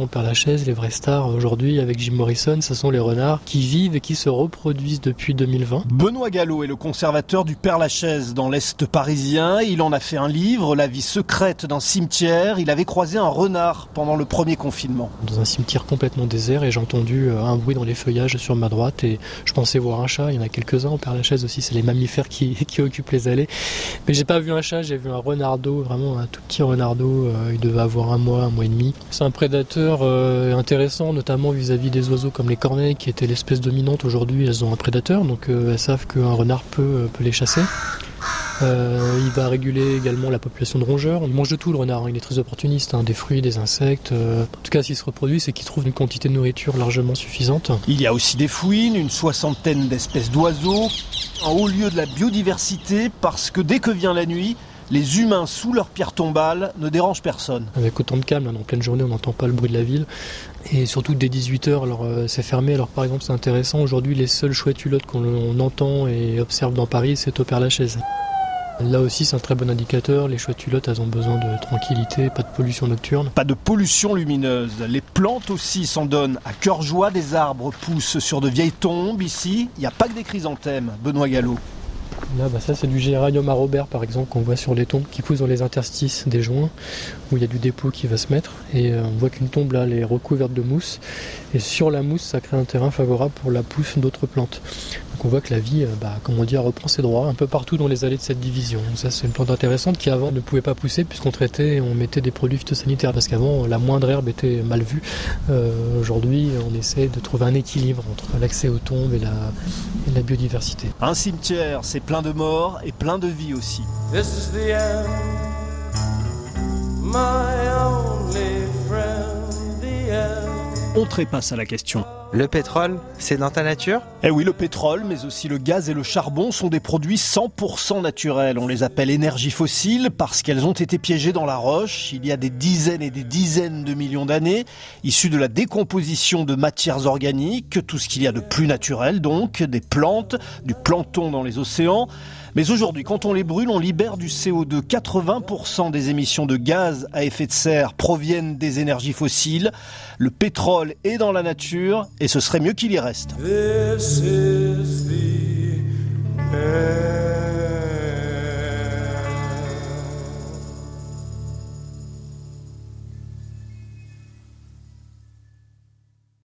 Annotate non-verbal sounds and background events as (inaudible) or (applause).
On perd la chaise, les vrais stars aujourd'hui avec Jim Morrison, ce sont les renards qui vivent et qui se reproduisent depuis 2020. Benoît Gallo est le conservateur du Père Lachaise dans l'Est parisien. Il en a fait un livre, La vie secrète d'un cimetière. Il avait croisé un renard pendant le premier confinement. Dans un cimetière complètement désert et j'ai entendu euh, un bruit dans les feuillages sur ma droite et je pensais voir un chat. Il y en a quelques-uns au Père Lachaise aussi, c'est les mammifères qui, (laughs) qui occupent les allées. Mais j'ai pas vu un chat, j'ai vu un renardeau, vraiment un tout petit renardeau. Euh, il devait avoir un mois, un mois et demi. C'est un prédateur euh, intéressant, notamment vis-à-vis des oiseaux comme les corneilles, qui étaient l'espèce dominante. Aujourd'hui, elles ont un prédateur, donc euh, elles savent qu'un renard peut, euh, les chasser. il va réguler également la population de rongeurs. Il mange de tout le renard, hein. il est très opportuniste, hein. des fruits, des insectes. en tout cas, s'il se reproduit, c'est qu'il trouve une quantité de nourriture largement suffisante. Il y a aussi des fouines, une soixantaine d'espèces d'oiseaux, un haut lieu de la biodiversité, parce que dès que vient la nuit, les humains sous leur pierre tombale ne dérangent personne. Avec autant de calme, en pleine journée, on n'entend pas le bruit de la ville. Et surtout dès 18h, alors euh, c'est fermé. Alors par exemple, c'est intéressant, aujourd'hui, les seules chouettes hulottes qu'on entend et observe dans Paris, c'est au Père-Lachaise. Là aussi, c'est un très bon indicateur. Les chouettes hulottes, elles ont besoin de tranquillité, pas de pollution nocturne. Pas de pollution lumineuse. Les plantes aussi s'en donnent à cœur joie. Des arbres poussent sur de vieilles tombes. Ici, il n'y a pas que des chrysanthèmes. Benoît Gallo. Là, bah, ça, c'est du géranium à Robert, par exemple, qu'on voit sur les tombes qui poussent dans les interstices des joints, où il y a du dépôt qui va se mettre. Et euh, on voit qu'une tombe, là, est recouverte de mousse. Et sur la mousse, ça crée un terrain favorable pour la pousse d'autres plantes. Donc on voit que la vie, euh, bah, comme on dit, reprend ses droits un peu partout dans les allées de cette division. Ça, c'est une plante intéressante qui avant ne pouvait pas pousser puisqu'on traitait on mettait des produits phytosanitaires parce qu'avant la moindre herbe était mal vue. Euh, aujourd'hui, on essaie de trouver un équilibre entre l'accès aux tombes et la, et la biodiversité. Un cimetière, c'est plein de morts et plein de vie aussi. This is the end, my only friend, the end. On trépasse à la question. Le pétrole, c'est dans ta nature? Eh oui, le pétrole, mais aussi le gaz et le charbon sont des produits 100% naturels. On les appelle énergies fossiles parce qu'elles ont été piégées dans la roche il y a des dizaines et des dizaines de millions d'années, issues de la décomposition de matières organiques, tout ce qu'il y a de plus naturel donc, des plantes, du plancton dans les océans. Mais aujourd'hui, quand on les brûle, on libère du CO2. 80% des émissions de gaz à effet de serre proviennent des énergies fossiles. Le pétrole est dans la nature et ce serait mieux qu'il y reste.